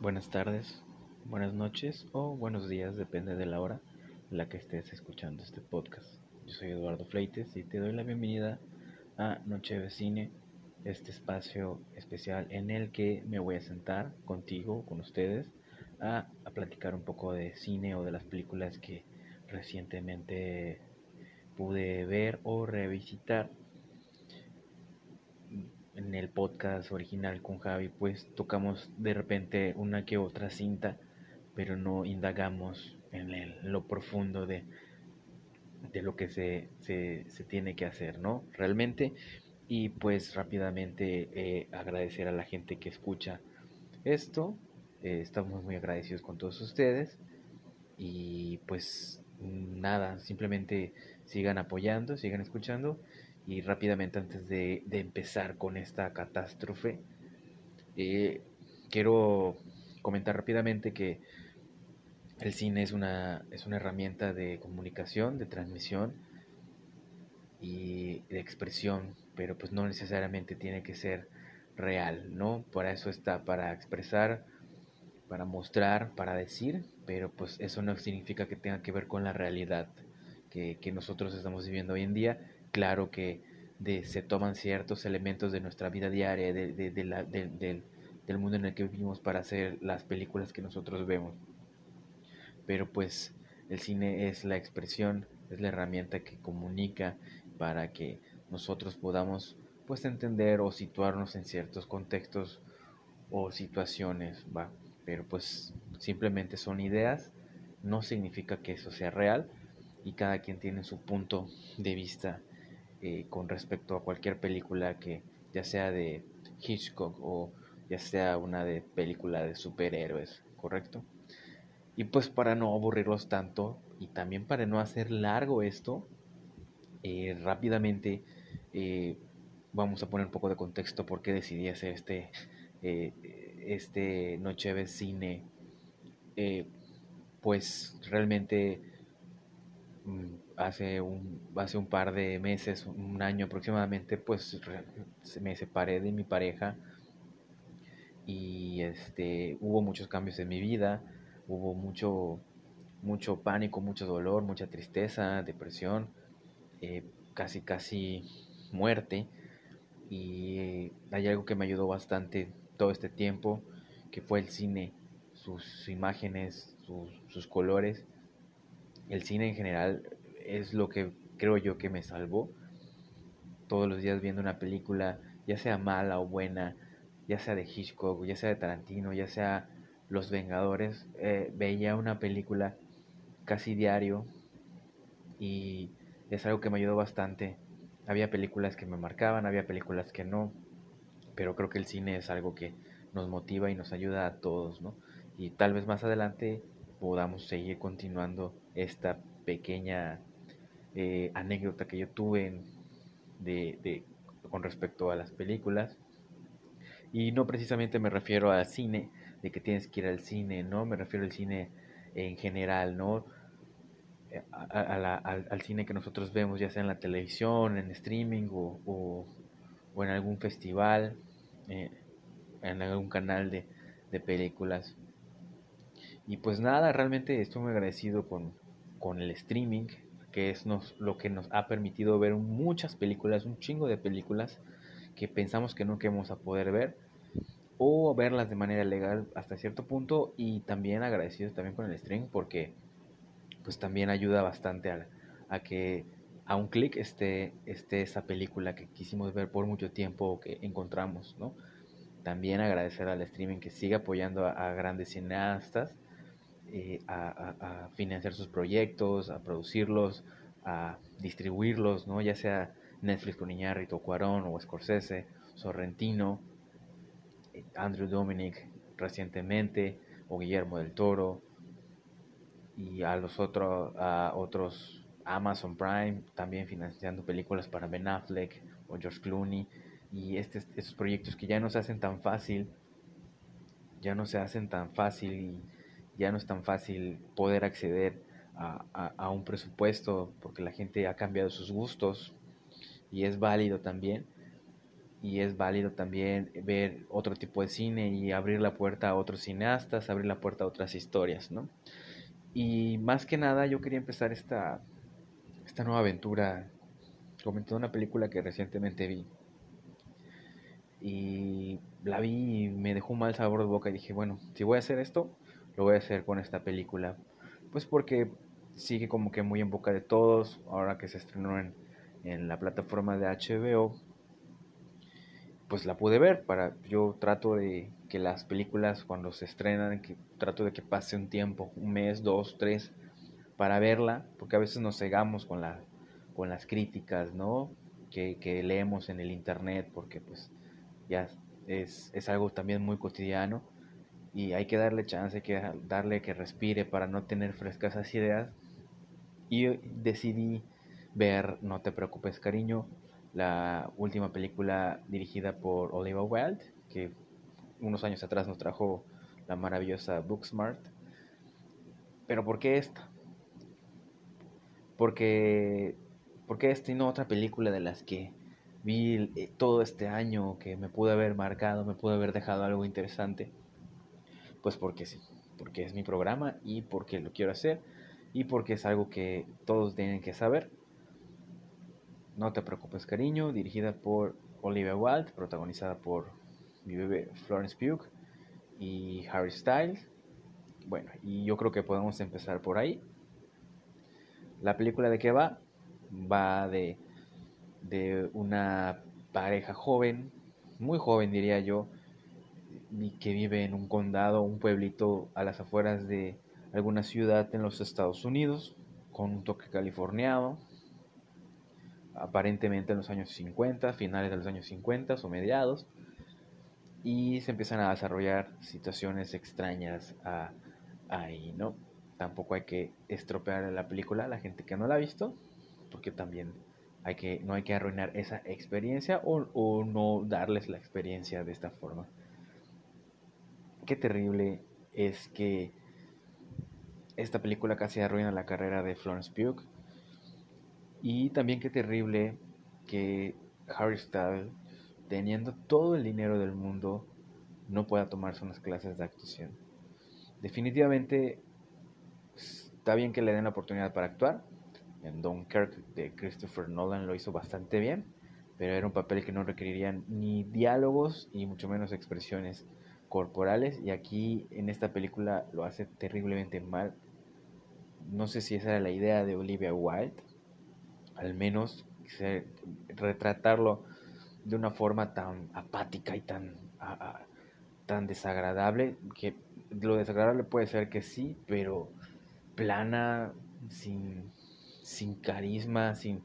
Buenas tardes, buenas noches o buenos días, depende de la hora en la que estés escuchando este podcast. Yo soy Eduardo Fleites y te doy la bienvenida a Noche de Cine, este espacio especial en el que me voy a sentar contigo, con ustedes, a, a platicar un poco de cine o de las películas que recientemente pude ver o revisitar en el podcast original con Javi, pues tocamos de repente una que otra cinta, pero no indagamos en lo profundo de, de lo que se, se, se, tiene que hacer, ¿no? Realmente. Y pues rápidamente eh, agradecer a la gente que escucha esto. Eh, estamos muy agradecidos con todos ustedes. Y pues nada, simplemente sigan apoyando, sigan escuchando y rápidamente antes de, empezar con esta catástrofe, eh, quiero comentar rápidamente que el cine es una, es una herramienta de comunicación, de transmisión y de expresión, pero pues no necesariamente tiene que ser real, ¿no? Para eso está, para expresar, para mostrar, para decir, pero pues eso no significa que tenga que ver con la realidad que, que nosotros estamos viviendo hoy en día claro que de, se toman ciertos elementos de nuestra vida diaria, de, de, la, del, del mundo en el que vivimos para hacer las películas que nosotros vemos. Pero pues el cine es la expresión, es la herramienta que comunica para que nosotros podamos pues entender o situarnos en ciertos contextos o situaciones, va. Pero pues simplemente son ideas, no significa que eso sea real y cada quien tiene su punto de vista eh, con respecto a cualquier película que ya sea de Hitchcock o ya sea una de película de superhéroes, ¿correcto? Y pues para no aburrirlos tanto y también para no hacer largo esto, eh, rápidamente eh, vamos a poner un poco de contexto por qué decidí hacer este, este Noche de Cine. pues realmente hace un, hace un par de meses, un año aproximadamente, pues me separé de mi pareja y este, hubo muchos cambios en mi vida, hubo mucho, mucho pánico, mucho dolor, mucha tristeza, depresión, eh, casi, casi muerte. Y hay algo que me ayudó bastante todo este tiempo, que fue el cine, sus imágenes, sus, sus colores. El cine en general es lo que creo yo que me salvó. Todos los días viendo una película, ya sea mala o buena, ya sea de Hitchcock, ya sea de Tarantino, ya sea Los Vengadores, eh, veía una película casi diario y es algo que me ayudó bastante. Había películas que me marcaban, había películas que no, pero creo que el cine es algo que nos motiva y nos ayuda a todos, ¿no? Y tal vez más adelante podamos seguir continuando esta pequeña eh, anécdota que yo tuve de, con respecto a las películas. Y no precisamente me refiero al cine, de que tienes que ir al cine, ¿no? Me refiero al cine en general, ¿no? Eh, al, cine que nosotros vemos, ya sea en la televisión, en streaming o, o, en algún festival, eh, en algún canal de, de, películas. Y pues nada, realmente estoy muy agradecido con, con el streaming, que es nos, lo que nos ha permitido ver muchas películas, un chingo de películas que pensamos que nunca vamos a poder ver o verlas de manera legal hasta cierto punto y también agradecidos también con el stream porque pues también ayuda bastante a, a que a un clic esté, esté esa película que quisimos ver por mucho tiempo o que encontramos, ¿no? También agradecer al streaming que sigue apoyando a grandes cineastas eh, a, financiar sus proyectos, a producirlos, a distribuirlos, ¿no? Ya sea Netflix con Iñárritu, Cuarón o Scorsese, Sorrentino, eh, Andrew Dominic recientemente, o Guillermo del Toro, y a los otros, a otros Amazon Prime, también financiando películas para Ben Affleck o George Clooney, y este, estos proyectos que ya no se hacen tan fácil, ya no se hacen tan fácil y ya no es tan fácil poder acceder a, un presupuesto porque la gente ha cambiado sus gustos y es válido también. y es válido también ver otro tipo de cine y abrir la puerta a otros cineastas, abrir la puerta a otras historias, ¿no? Y más que nada yo quería empezar esta, esta nueva aventura comentando una película que recientemente vi. Y la vi y me dejó un mal sabor de boca y dije, bueno, si voy a hacer esto, lo voy a hacer con esta película. Pues porque sigue como que muy en boca de todos, ahora que se estrenó en, en la plataforma de HBO, pues la pude ver. Para, yo trato de que las películas cuando se estrenan, trato de que pase un tiempo, un mes, dos, tres, para verla, porque a veces nos cegamos con, la, con las críticas, ¿no? Que, que leemos en el internet, porque pues ya es, es algo también muy cotidiano y hay que darle chance, hay que darle que respire para no tener frescas esas ideas. Y decidí ver No te preocupes cariño, la última película dirigida por Oliver Wilde, que unos años atrás nos trajo la maravillosa Booksmart. Pero ¿por qué esta? Porque, porque esta y no otra película de las que vi eh, todo este año que me pudo haber marcado, me pudo haber dejado algo interesante. Pues porque sí, porque es mi programa y porque lo quiero hacer y porque es algo que todos tienen que saber. No te preocupes, cariño, dirigida por Olivia Wilde, protagonizada por mi bebé Florence Pugh y Harry Styles. Bueno, y yo creo que podemos empezar por ahí. La película de qué va? Va de, de una pareja joven, muy joven diría yo, que vive en un condado, un pueblito a las afueras de alguna ciudad en los Estados Unidos, con un toque californiano, aparentemente en los años 50, finales de los años 50 o mediados, y se empiezan a desarrollar situaciones extrañas ahí, ¿no? Tampoco hay que estropear la película a la gente que no la ha visto, porque también hay que, no hay que arruinar esa experiencia o, o no darles la experiencia de esta forma. Qué terrible es que esta película casi arruina la carrera de Florence Pugh y también qué terrible que Harry Styles, teniendo todo el dinero del mundo, no pueda tomarse unas clases de actuación. Definitivamente está bien que le den la oportunidad para actuar. En Dunkirk de Christopher Nolan lo hizo bastante bien, pero era un papel que no requeriría ni diálogos y mucho menos expresiones corporales y aquí en esta película lo hace terriblemente mal. No sé si esa era la idea de Olivia Wilde, al menos retratarlo de una forma tan apática y tan, tan desagradable, que lo desagradable puede ser que sí, pero plana, sin, sin carisma, sin,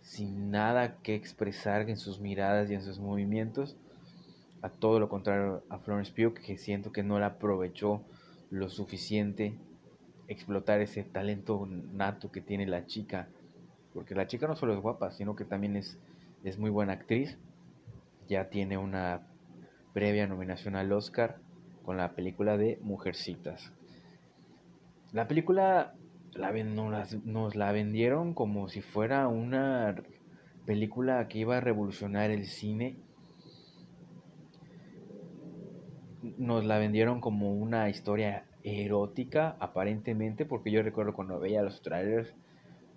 sin nada que expresar en sus miradas y en sus movimientos. A todo lo contrario a Florence Pugh, que siento que no la aprovechó lo suficiente explotar ese talento nato que tiene la chica porque la chica no solo es guapa, sino que también es, es muy buena actriz. Ya tiene una previa nominación al Oscar con la película de Mujercitas. La película la, nos, nos la vendieron como si fuera una película que iba a revolucionar el cine. Nos la vendieron como una historia erótica, aparentemente, porque yo recuerdo cuando veía los trailers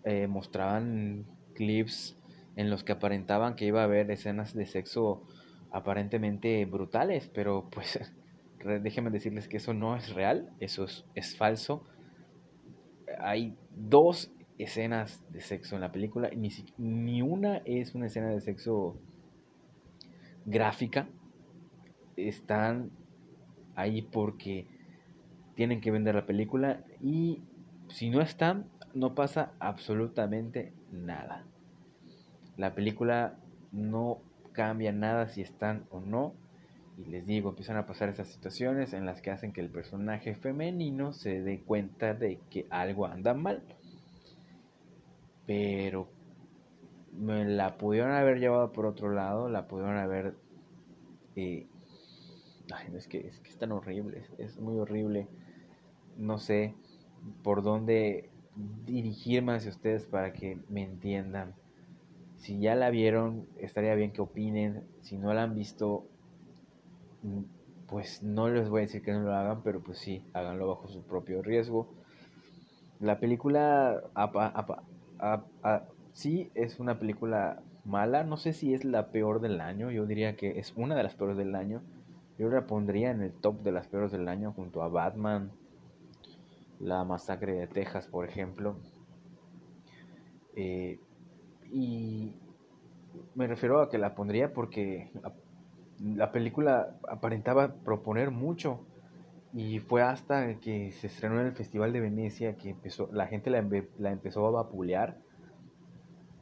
eh, mostraban clips en los que aparentaban que iba a haber escenas de sexo aparentemente brutales, pero pues déjenme decirles que eso no es real, eso es, falso. Hay dos escenas de sexo en la película, ni, ni una es una escena de sexo gráfica, están ahí porque tienen que vender la película y si no están, no pasa absolutamente nada. La película no cambia nada si están o no. Y les digo, empiezan a pasar esas situaciones en las que hacen que el personaje femenino se dé cuenta de que algo anda mal. Pero me la pudieron haber llevado por otro lado, la pudieron haber... Eh, ay, es, que, es que es tan horrible, es muy horrible. No sé por dónde dirigirme hacia ustedes para que me entiendan. Si ya la vieron, estaría bien que opinen. Si no la han visto, mm, pues no les voy a decir que no lo hagan, pero pues sí, háganlo bajo su propio riesgo. La película sí es una película mala, no sé si es la peor del año, yo diría que es una de las peores del año. Yo la pondría en el top de las peores del año junto a Batman, la masacre de Texas, por ejemplo. Eh, y me refiero a que la pondría porque la película aparentaba proponer mucho y fue hasta que se estrenó en el Festival de Venecia que empezó la gente la, la empezó a vapulear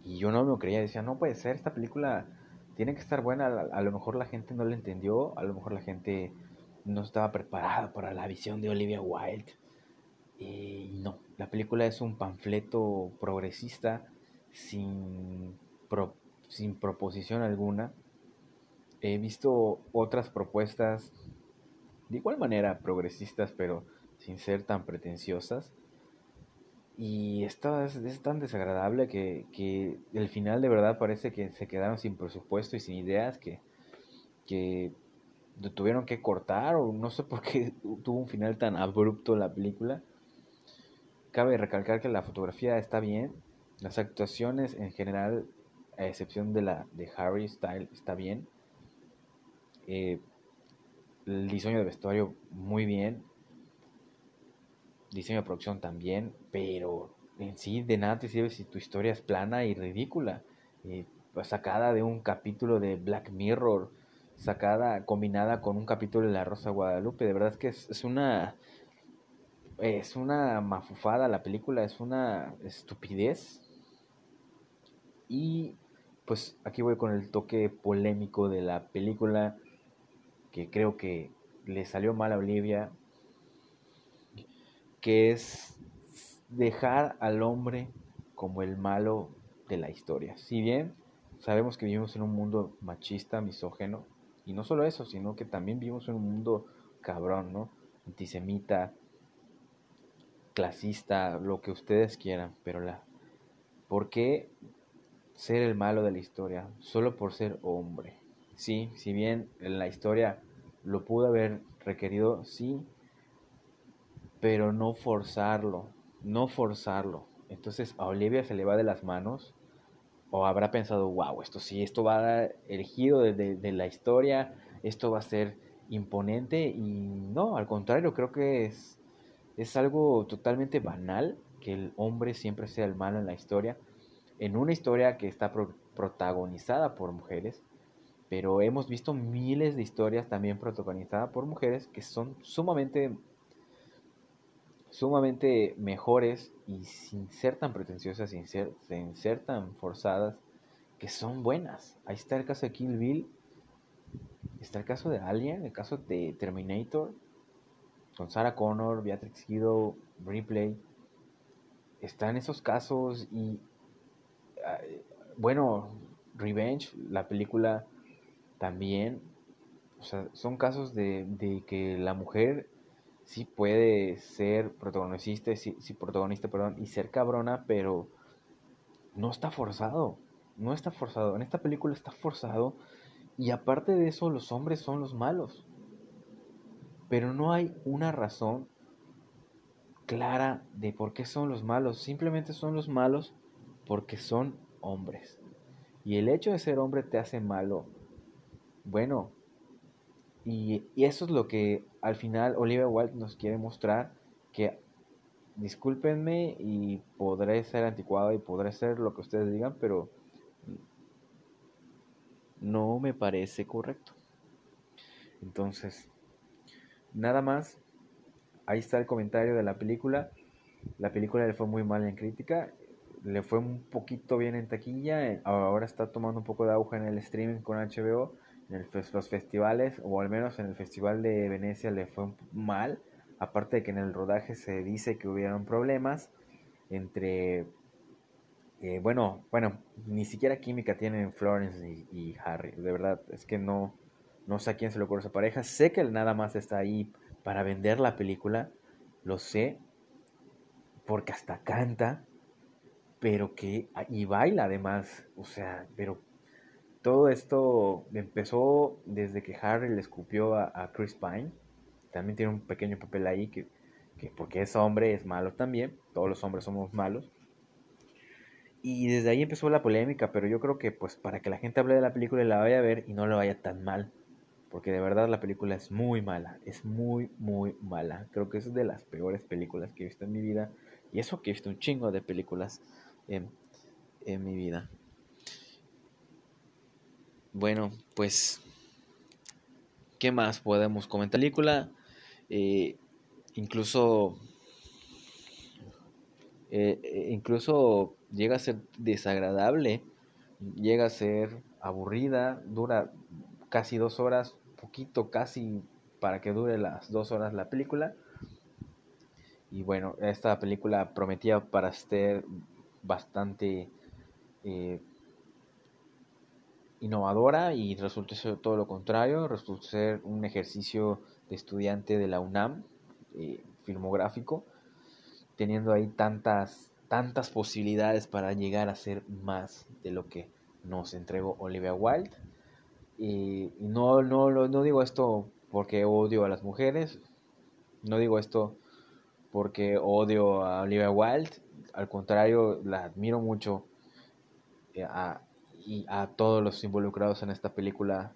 y yo no me lo creía, decía, no puede ser, esta película tiene que estar buena, a, lo mejor la gente no la entendió, a lo mejor la gente no estaba preparada para la visión de Olivia Wilde. Y no, la película es un panfleto progresista sin, sin proposición alguna. He visto otras propuestas de igual manera progresistas, pero sin ser tan pretenciosas. Y esto es, tan desagradable que, que, el final de verdad parece que se quedaron sin presupuesto y sin ideas que, que tuvieron que cortar o no sé por qué tuvo un final tan abrupto la película. Cabe recalcar que la fotografía está bien, las actuaciones en general, a excepción de la de Harry Style, está bien. Eh, el diseño de vestuario muy bien, diseño de producción también, pero en sí de nada te sirve si tu historia es plana y ridícula, eh, sacada de un capítulo de Black Mirror, sacada, combinada con un capítulo de La Rosa Guadalupe, de verdad es que es, una es una mafufada la película, es una estupidez. Y pues aquí voy con el toque polémico de la película que creo que le salió mal a Olivia que es dejar al hombre como el malo de la historia. Si bien sabemos que vivimos en un mundo machista, misógeno, y no solo eso, sino que también vivimos en un mundo cabrón, ¿no? Antisemita, clasista, lo que ustedes quieran, pero la ¿por qué ser el malo de la historia solo por ser hombre? Sí, si bien en la historia lo pudo haber requerido, sí, pero no forzarlo, no forzarlo. Entonces a Olivia se le va de las manos o habrá pensado, wow, esto sí, esto va a dar el giro de, la historia, esto va a ser imponente y no, al contrario, creo que es, es algo totalmente banal que el hombre siempre sea el malo en la historia, en una historia que está protagonizada por mujeres, pero hemos visto miles de historias también protagonizadas por mujeres que son sumamente sumamente mejores y sin ser tan pretenciosas, sin ser, tan forzadas, que son buenas. Ahí está el caso de Kill Bill, está el caso de Alien, el caso de Terminator, con Sarah Connor, Beatrix Kiddo, Ripley. Están esos casos y, ah, bueno, Revenge, la película también. O sea, son casos de, de que la mujer sí puede ser protagonista, sí, protagonista, perdón, y ser cabrona, pero no está forzado. No está forzado. En esta película está forzado. Y aparte de eso, los hombres son los malos. Pero no hay una razón clara de por qué son los malos. Simplemente son los malos porque son hombres. Y el hecho de ser hombre te hace malo. Bueno, y, eso es lo que al final Olivia Wilde nos quiere mostrar, que discúlpenme y podré ser anticuado y podré ser lo que ustedes digan, pero no me parece correcto. Entonces, nada más, ahí está el comentario de la película. La película le fue muy mal en crítica, le fue un poquito bien en taquilla, ahora está tomando un poco de auge en el streaming con HBO en los festivales, o al menos en el Festival de Venecia le fue mal, aparte de que en el rodaje se dice que hubieron problemas entre, eh, bueno, bueno, ni siquiera química tienen Florence y, Harry, de verdad, es que no, no sé a quién se le ocurre esa pareja, sé que él nada más está ahí para vender la película, lo sé, porque hasta canta, pero que, y baila además, o sea, pero todo esto empezó desde que Harry le escupió a, Chris Pine, también tiene un pequeño papel ahí, que, que porque es hombre es malo también, todos los hombres somos malos, y desde ahí empezó la polémica, pero yo creo que pues para que la gente hable de la película y la vaya a ver y no le vaya tan mal, porque de verdad la película es muy mala, es muy, muy mala. Creo que es de las peores películas que he visto en mi vida, y eso que he visto un chingo de películas en, mi vida. Bueno, pues, ¿qué más podemos comentar? La película, eh, incluso, eh, incluso llega a ser desagradable, llega a ser aburrida, dura casi dos horas, poquito casi para que dure las dos horas la película. Y bueno, esta película prometía para ser bastante eh, innovadora y resultó ser todo lo contrario, resultó ser un ejercicio de estudiante de la UNAM, eh, filmográfico, teniendo ahí tantas tantas posibilidades para llegar a ser más de lo que nos entregó Olivia Wilde. Y, no, no, no digo esto porque odio a las mujeres, no digo esto porque odio a Olivia Wilde, al contrario, la admiro mucho eh, y a todos los involucrados en esta película.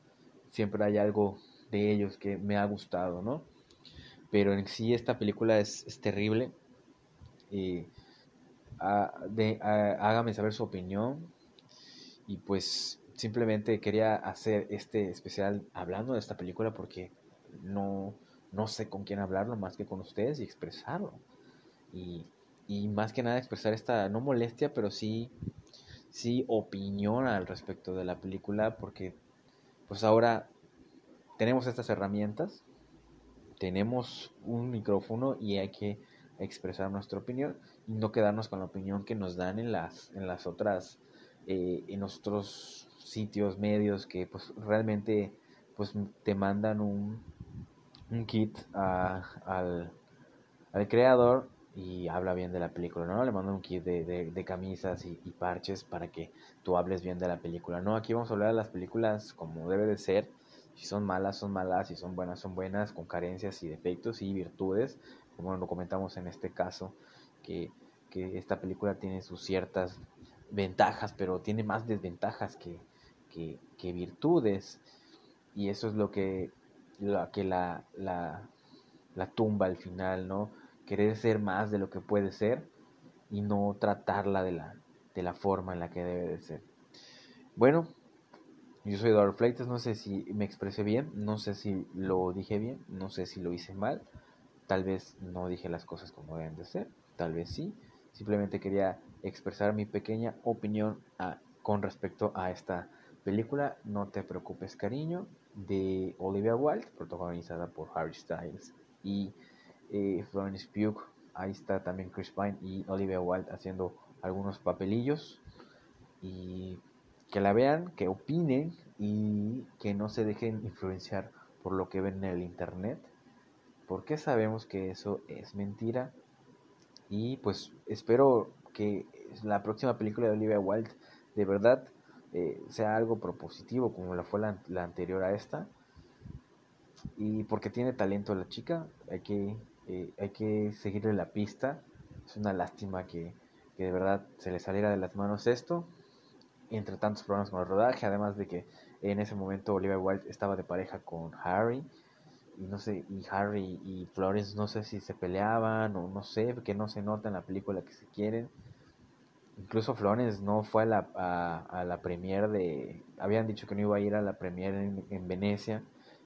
Siempre hay algo de ellos que me ha gustado, ¿no? Pero en sí esta película es, es terrible. Y de, hágame saber su opinión. Y pues simplemente quería hacer este especial hablando de esta película porque no, no sé con quién hablarlo más que con ustedes y expresarlo. Y, y más que nada expresar esta, no molestia, pero sí, sí opinión al respecto de la película porque pues ahora tenemos estas herramientas, tenemos un micrófono y hay que expresar nuestra opinión y no quedarnos con la opinión que nos dan en las, en las otras, eh, en otros sitios, medios que pues realmente pues te mandan un, un kit al, al creador y habla bien de la película, ¿no? Le mandan un kit de, de, camisas y, y, parches para que tú hables bien de la película, ¿no? Aquí vamos a hablar de las películas como debe de ser, si son malas, son malas, si son buenas, son buenas, con carencias y defectos y virtudes, como lo comentamos en este caso, que, esta película tiene sus ciertas ventajas, pero tiene más desventajas que, que, virtudes, y eso es lo que, lo que la, la, la tumba al final, ¿no? Querer ser más de lo que puede ser y no tratarla de la, de la forma en la que debe de ser. Bueno, yo soy Eduardo Fleitas, no sé si me expresé bien, no sé si lo dije bien, no sé si lo hice mal. Tal vez no dije las cosas como deben de ser, tal vez sí. Simplemente quería expresar mi pequeña opinión con respecto a esta película. No te preocupes, cariño, de Olivia Wilde, protagonizada por Harry Styles y eh, Florence Pugh. Ahí está también Chris Pine y Olivia Wilde haciendo algunos papelillos. Y que la vean, que opinen y que no se dejen influenciar por lo que ven en el internet porque sabemos que eso es mentira. Y pues espero que la próxima película de Olivia Wilde de verdad eh, sea algo propositivo como la fue la, anterior a esta. Y porque tiene talento la chica, hay que, eh, hay que seguirle la pista. Es una lástima que, que de verdad se le saliera de las manos esto. Entre tantos problemas con el rodaje, además de que en ese momento Olivia Wilde estaba de pareja con Harry y no sé, y Harry y Florence no sé si se peleaban o no sé, que no se nota en la película que se quieren. Incluso Florence no fue a la, a, la premier de... Habían dicho que no iba a ir a la premier en, Venecia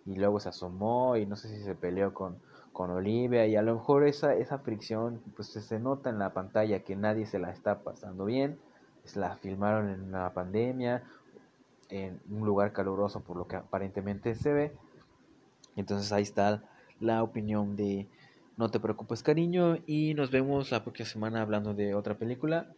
y luego se asomó y no sé si se peleó con, con Olivia y a lo mejor esa, esa fricción pues se nota en la pantalla que nadie se la está pasando bien. Se la filmaron en una pandemia, en un lugar caluroso por lo que aparentemente se ve entonces ahí está la opinión de No te preocupes cariño y nos vemos la próxima semana hablando de otra película.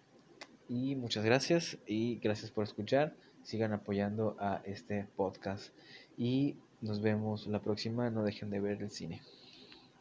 Y muchas gracias y gracias por escuchar. Sigan apoyando a este podcast y nos vemos la próxima. No dejen de ver el cine.